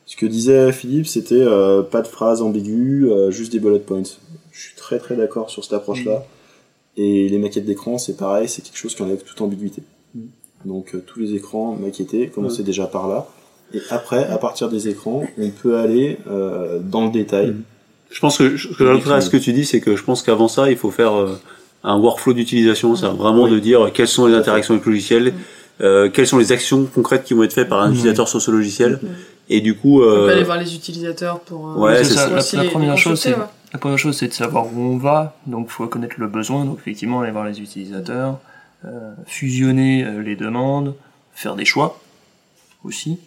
Ce que disait Philippe, c'était euh, pas de phrases ambiguës, euh, juste des bullet points. Je suis très très d'accord sur cette approche-là. Et les maquettes d'écran, c'est pareil, c'est quelque chose qui enlève toute ambiguïté. Donc euh, tous les écrans maquettés, commencez déjà par là. Et après, à partir des écrans, on peut aller euh, dans le détail. Mhm. Je pense que ce que j'ajouterais à ce que tu dis, c'est que je pense qu'avant ça, il faut faire euh, un workflow d'utilisation, c'est vraiment Oui. de dire quelles sont les interactions avec le logiciel, euh, quelles sont les actions concrètes qui vont être faites par un utilisateur sur ce logiciel, et du coup, on peut euh, aller voir les utilisateurs pour. euh, Ouais, c'est c'est ça. ça. La, première chose, c'est ouais. la première chose, c'est de savoir où on va. Donc, faut connaître le besoin. Donc, effectivement, aller voir les utilisateurs, euh, fusionner euh, les demandes, faire des choix aussi.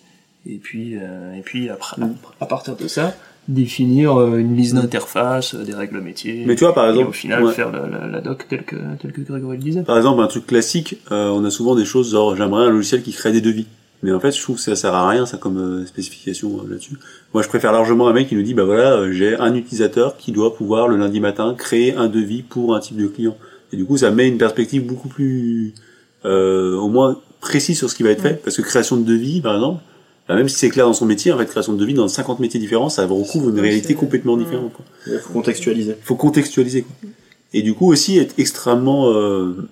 Et puis, euh, et puis après, Mm. à partir de ça, définir euh, une liste d'interface, euh, des règles métiers. mais tu vois, par et exemple, au final, ouais. faire la, la, la doc telle que, telle que Grégory le disait. Par exemple, un truc classique, euh, on a souvent des choses genre j'aimerais un logiciel qui crée des devis. Mais en fait, je trouve que ça sert à rien, ça comme euh, spécification euh, là-dessus. Moi, je préfère largement un mec qui nous dit bah voilà, euh, j'ai un utilisateur qui doit pouvoir le lundi matin créer un devis pour un type de client. Et du coup, ça met une perspective beaucoup plus, euh, au moins précise sur ce qui va être fait, parce que création de devis, par exemple, bah, même si c'est clair dans son métier, en fait, création de devis dans 50 métiers différents, ça recouvre une réalité complètement différente. Quoi. Il faut contextualiser. Il faut contextualiser. Quoi. Et du coup aussi être extrêmement euh,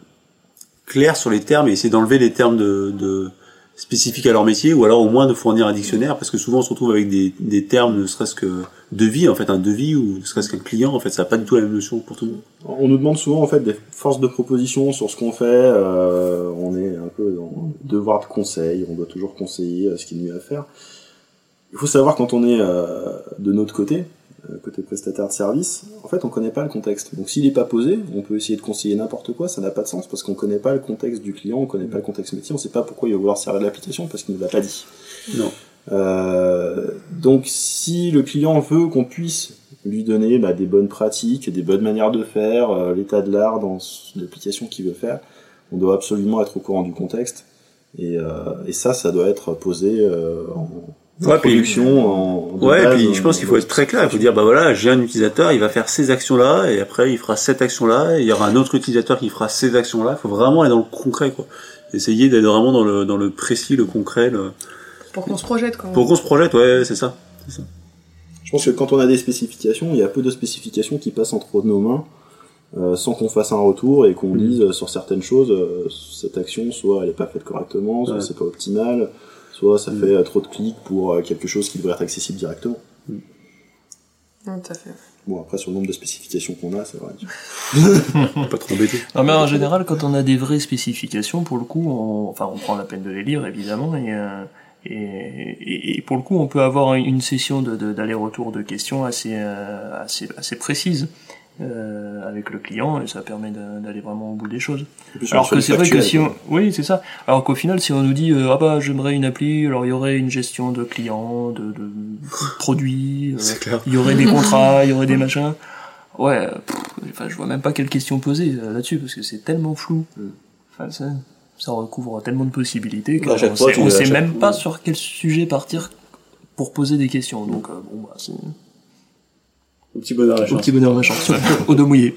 clair sur les termes et essayer d'enlever les termes de, de spécifiques à leur métier ou alors au moins de fournir un dictionnaire parce que souvent on se retrouve avec des, des termes ne serait-ce que devis en fait un devis ou ne serait-ce qu'un client en fait ça n'a pas du tout la même notion pour tout le monde. On nous demande souvent en fait des forces de proposition sur ce qu'on fait. euh, on est un peu dans le devoir de conseil. On doit toujours conseiller euh, ce qui est mieux à faire. Il faut savoir quand on est euh, de notre côté, côté prestataire de service, en fait on connaît pas le contexte. Donc s'il est pas posé, on peut essayer de conseiller n'importe quoi, ça n'a pas de sens parce qu'on connaît pas le contexte du client, on connaît pas le contexte métier, on sait pas pourquoi il va vouloir servir de l'application parce qu'il nous l'a pas dit. Non. Euh, donc si le client veut qu'on puisse lui donner bah, des bonnes pratiques, des bonnes manières de faire, euh, l'état de l'art dans l'application qu'il veut faire, on doit absolument être au courant du contexte. Et, euh, et ça, ça doit être posé euh, en Ouais, puis- production. En, de Ouais, et puis je pense en- qu'il faut être très clair. Il faut dire, bah voilà, j'ai un utilisateur, il va faire ces actions-là, et après il fera cette action-là, et il y aura un autre utilisateur qui fera ces actions-là. Il faut vraiment aller dans le concret, quoi. essayer d'être vraiment dans le, dans le précis, le concret, le... Pour qu'on se projette, quand même. pour qu'on se projette, ouais, c'est ça. Je pense que quand on a des spécifications, il y a peu de spécifications qui passent entre nos mains euh, sans qu'on fasse un retour et qu'on Mm. dise euh, sur certaines choses, euh, cette action, soit elle n'est pas faite correctement, soit Ouais. c'est pas optimal, ça Mm. fait euh, trop de clics pour euh, quelque chose qui devrait être accessible directement. Ouais, tout à fait. Bon, après, sur le nombre de spécifications qu'on a, c'est vrai. Pas trop embêté. Non, mais en général, quand on a des vraies spécifications, pour le coup, on, enfin, on prend la peine de les lire, évidemment, et, euh, et, et, et pour le coup, on peut avoir une session de, de- d'aller-retour de questions assez, euh, assez, assez précise euh, avec le client, et ça permet d'aller vraiment au bout des choses. Alors que c'est vrai que si on, oui, c'est ça. Alors qu'au final, si on nous dit, euh, ah bah, j'aimerais une appli, alors il y aurait une gestion de clients, de, de produits, euh, il y aurait des contrats, il y aurait des machins. Ouais, pff, enfin, je vois même pas quelle question poser euh, là-dessus parce que c'est tellement flou. Mm. Enfin, ça, ça recouvre tellement de possibilités qu'on À chaque fois, sait, on sait même fois- pas sur quel sujet partir pour poser des questions. Donc, euh, bon, bah, c'est Au petit bonheur la au chance. petit bonheur de la chance, ouais, au dos mouillé.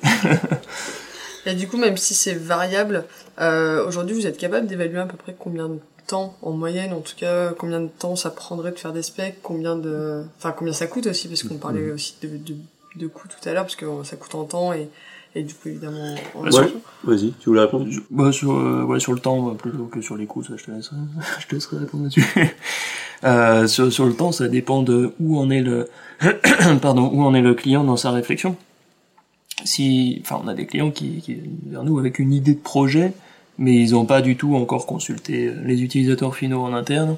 Et du coup, même si c'est variable, euh, aujourd'hui, vous êtes capable d'évaluer à peu près combien de temps, en moyenne, en tout cas, combien de temps ça prendrait de faire des specs, combien de, enfin, combien ça coûte aussi, parce qu'on parlait aussi de, de, de coûts tout à l'heure, parce que euh, ça coûte en temps et, et du coup, évidemment, en Bah, sur- argent. Vas-y, tu voulais répondre? Bah, sur, euh, ouais, sur le temps, euh, plutôt que sur les coûts, ça, je te laisserai, je te laisserai répondre là-dessus. euh, sur, sur le temps, ça dépend de où en est le, pardon, où en est le client dans sa réflexion? Si, enfin, on a des clients qui, qui viennent vers nous avec une idée de projet, mais ils n'ont pas du tout encore consulté les utilisateurs finaux en interne,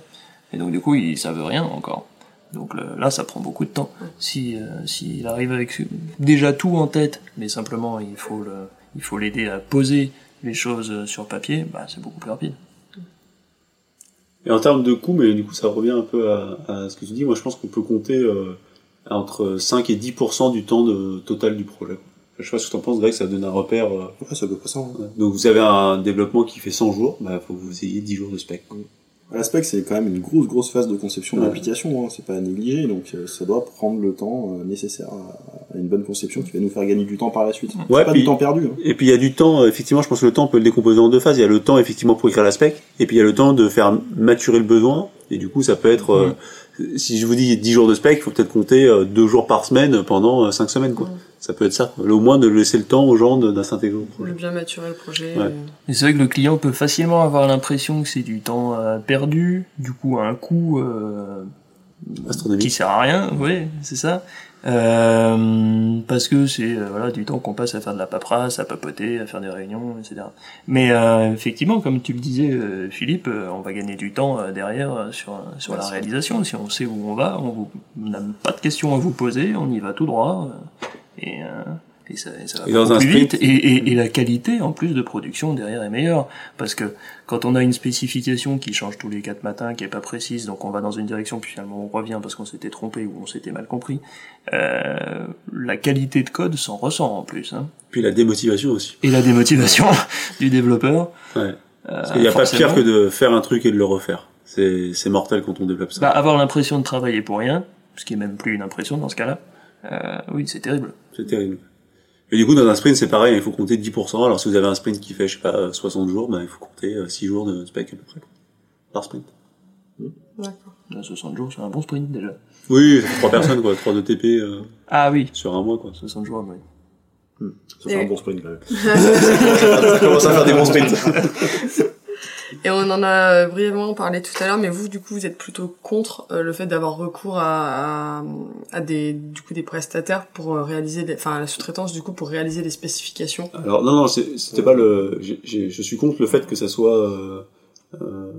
et donc du coup, ils savent rien encore. Donc là, ça prend beaucoup de temps. Si euh, s'il arrive avec déjà tout en tête, mais simplement il faut le, il faut l'aider à poser les choses sur papier, bah c'est beaucoup plus rapide. Et en termes de coût, mais du coup ça revient un peu à, à ce que tu dis, moi je pense qu'on peut compter euh, entre 5 et 10% du temps de, total du projet. Je sais pas ce que tu en penses, Greg, ça donne un repère. euh, Ouais, c'est à peu près ça. hein. Donc vous avez un développement qui fait 100 jours, bah faut que vous ayez 10 jours de spec. L'aspect, c'est quand même une grosse, grosse phase de conception Ouais. d'application, hein, c'est pas à négliger, donc euh, ça doit prendre le temps euh, nécessaire à, à une bonne conception qui va nous faire gagner du temps par la suite. Ouais, pas puis- du temps perdu. hein. Et puis il y a du temps, effectivement, je pense que le temps on peut le décomposer en deux phases. Il y a le temps effectivement pour écrire la spec, et puis il y a le temps de faire maturer le besoin. Et du coup, ça peut être, euh, si je vous dis 10 jours de spec, il faut peut-être compter euh, deux jours par semaine pendant 5 semaines, quoi. Mm. Ça peut être ça. Au moins de laisser le temps aux gens de, de s'intégrer au De projet. bien maturer le projet. Ouais. euh, Et c'est vrai que le client peut facilement avoir l'impression que c'est du temps euh, perdu, du coup à un coût euh, qui sert à rien, oui, c'est ça. Euh, parce que c'est euh, voilà du temps qu'on passe à faire de la paperasse, à papoter, à faire des réunions, etc. Mais euh, effectivement, comme tu le disais, euh, Philippe, on va gagner du temps derrière sur sur la réalisation. Si on sait où on va, on n'a pas de questions à vous poser, on y va tout droit et euh, et ça, et ça va Et dans plus sprint- vite. Et, et, et la qualité en plus de production derrière est meilleure parce que quand on a une spécification qui change tous les quatre matins, qui est pas précise, donc on va dans une direction puis finalement on revient parce qu'on s'était trompé ou on s'était mal compris. Euh, la qualité de code s'en ressent en plus, hein. Puis la démotivation aussi. et la démotivation du développeur. Ouais. Euh, qu'il n'y a pas forcément. pire que de faire un truc et de le refaire. C'est, c'est mortel quand on développe ça. Bah, avoir l'impression de travailler pour rien, ce qui est même plus une impression dans ce cas-là. Euh, oui, c'est terrible. C'est terrible. Et du coup, dans un sprint, c'est pareil, il faut compter 10%. Alors, si vous avez un sprint qui fait, je sais pas, 60 jours, bah, il faut compter euh, 6 jours de spec à peu près. quoi. Par sprint. D'accord. Là, 60 jours, c'est un bon sprint déjà. Oui, ça fait 3 personnes, quoi. 3 de TP euh, Ah oui, sur un mois, quoi. 60 jours, oui. Ça fait Et- un bon sprint quand même. Ça commence à faire des bons sprints. Et on en a brièvement parlé tout à l'heure, mais vous, du coup, vous êtes plutôt contre euh, le fait d'avoir recours à, à, à des, du coup, des prestataires pour euh, réaliser, des, enfin, à la sous-traitance, du coup, pour réaliser des spécifications. Alors, non, non, c'est- c'était pas le, j'ai- j'ai- je suis contre le fait que ça soit, euh, euh,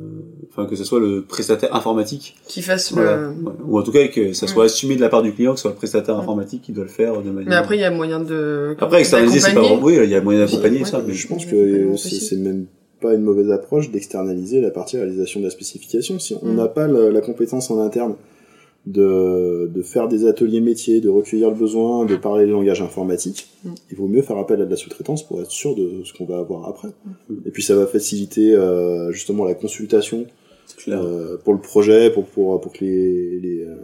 enfin, que ça soit le prestataire informatique. Qui Voilà. le... Ouais. Ou en tout cas, que ça soit assumé de la part du client, que ce soit le prestataire informatique qui doit le faire de manière. Mais après, il y a moyen de... Après, externaliser, c'est pas oui, il y a moyen d'accompagner Ouais. ça, mais Je pense que c'est c'est même pas une mauvaise approche d'externaliser la partie réalisation de la spécification. Si on Mm. n'a pas la, la compétence en interne de, de faire des ateliers métiers, de recueillir le besoin, de parler le langage informatique, Mm. il vaut mieux faire appel à de la sous-traitance pour être sûr de ce qu'on va avoir après. Et puis ça va faciliter euh, justement la consultation euh, pour le projet, pour, pour, pour que les, les, euh,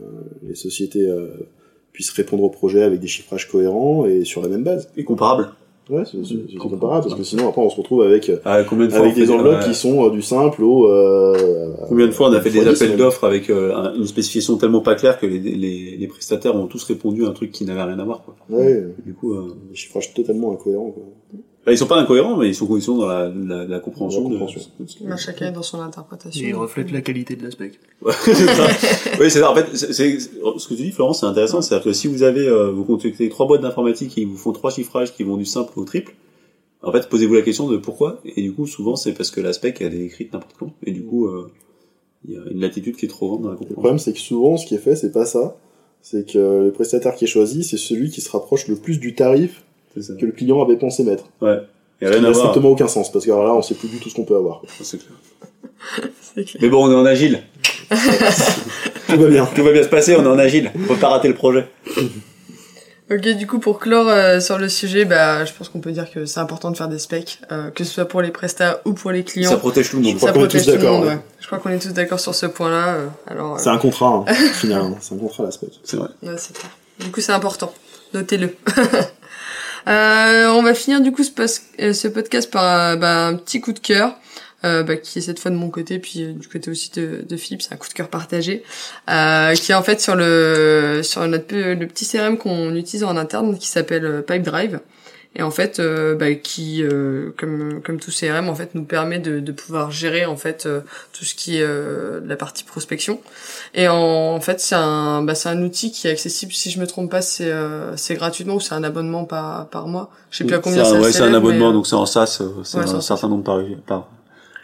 les sociétés euh, puissent répondre au projet avec des chiffrages cohérents et sur la même base. Et comparable. Ouais, c'est c'est- c'est comparable, parce que sinon après on se retrouve avec, Ah, combien de fois avec des enveloppes ouais. qui sont euh, du simple au... Euh, Combien de fois on a fait des appels d'offres avec euh, un- une spécification tellement pas claire que les, les, les prestataires ont tous répondu à un truc qui n'avait rien à voir. Quoi. Ouais, Du coup, euh, des chiffrages totalement incohérents. Quoi. Bah, ils sont pas incohérents, mais ils sont ils sont dans la, la, la compréhension. La de- compréhension. Bah, chacun est dans son interprétation. Et il reflète la qualité de l'aspect. Oui, c'est ça. En fait, c'est, c'est- ce que tu dis, Florence, c'est intéressant. C'est-à-dire que si vous avez, euh, vous contactez trois boîtes d'informatique et ils vous font trois chiffrages qui vont du simple au triple, en fait, posez-vous la question de pourquoi. Et du coup, souvent, c'est parce que la spec, elle est écrite n'importe comment. Et du coup, euh, il y a une latitude qui est trop grande dans la Le compréhension. problème, c'est que souvent, ce qui est fait, c'est pas ça. C'est que le prestataire qui est choisi, c'est celui qui se rapproche le plus du tarif ça. que le client avait pensé mettre. Ouais. Et rien n'a voir. strictement aucun sens, parce que alors là, on sait plus du tout ce qu'on peut avoir. C'est clair. Mais bon, on est en agile. Tout va bien. Tout va bien se passer, on est en agile. On peut pas rater le projet. Ok, du coup, pour clore euh, sur le sujet, bah, je pense qu'on peut dire que c'est important de faire des specs, euh, que ce soit pour les prestats ou pour les clients. Ça protège tout le monde. Je crois Ça qu'on est protège tous tout le d'accord, monde, ouais. ouais. Je crois qu'on est tous d'accord sur ce point-là. euh, alors, euh, C'est un contrat, hein, au final. hein. C'est un contrat, la spec. C'est vrai. ouais, c'est clair. Du coup, c'est important. Notez-le. Euh, on va finir du coup ce, euh, podcast par euh, bah, un petit coup de cœur. Euh, bah, qui est cette fois de mon côté, puis euh, du côté aussi de, Philippe, c'est un coup de cœur partagé, euh, qui est en fait sur le sur le petit CRM qu'on utilise en interne, qui s'appelle Pipedrive, et en fait, euh, bah, qui euh, comme comme tout CRM en fait nous permet de, de pouvoir gérer en fait euh, tout ce qui est euh, la partie prospection. Et en, en fait, c'est un bah, c'est un outil qui est accessible, si je me trompe pas, c'est euh, c'est gratuitement ou c'est un abonnement par par mois. Je sais plus à combien C'est un- ça Ouais, c'est un abonnement, mais, euh, donc c'est en SaaS, euh, c'est Ouais, un c'est certain nombre par, par,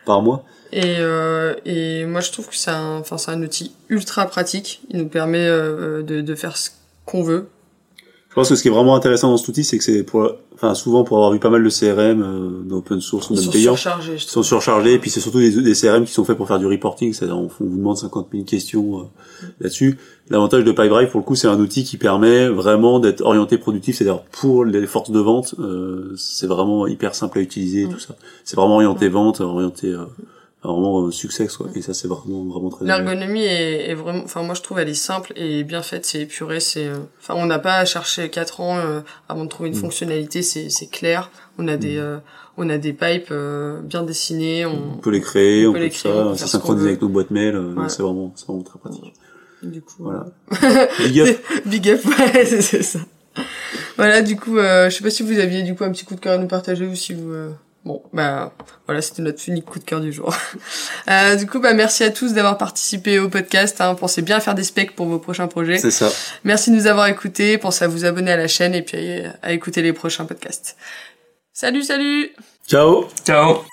par mois. Et, euh, et moi, je trouve que c'est un, enfin, c'est un outil ultra pratique. Il nous permet euh, de, de faire ce qu'on veut. Je pense que ce qui est vraiment intéressant dans cet outil, c'est que c'est pour, enfin, souvent pour avoir vu pas mal de CRM, euh, d'open source ou Ils même sont payants, surchargés, je sont surchargés, et puis c'est surtout des, des CRM qui sont faits pour faire du reporting, c'est-à-dire on, on vous demande 50 000 questions euh, là-dessus. L'avantage de Pipedrive, pour le coup, c'est un outil qui permet vraiment d'être orienté productif, c'est-à-dire pour les forces de vente, euh, c'est vraiment hyper simple à utiliser, tout ça. C'est vraiment orienté vente, orienté euh, vraiment euh, succès, quoi. Et ça, c'est vraiment, vraiment très. L'ergonomie est, est vraiment, enfin, moi, je trouve elle est simple et bien faite. C'est épuré. C'est, euh, enfin, on n'a pas à chercher quatre ans euh, avant de trouver une Mm. fonctionnalité. C'est, c'est clair. On a des, euh, on a des pipes euh, bien dessinés. On, On peut les créer, On peut les créer, ça, synchronise avec nos boîtes mail, euh, Ouais. c'est vraiment, c'est vraiment très pratique. du coup, Voilà. Big up. Big up, ouais, c'est- ça. Voilà, du coup, euh, je sais pas si vous aviez du coup un petit coup de cœur à nous partager ou si vous. Euh, Bon, bah voilà, c'était notre unique coup de cœur du jour. Euh, du coup, bah merci à tous d'avoir participé au podcast. Hein. Pensez bien à faire des specs pour vos prochains projets. C'est ça. Merci de nous avoir écoutés. Pensez à vous abonner à la chaîne et puis à écouter les prochains podcasts. Salut, salut Ciao Ciao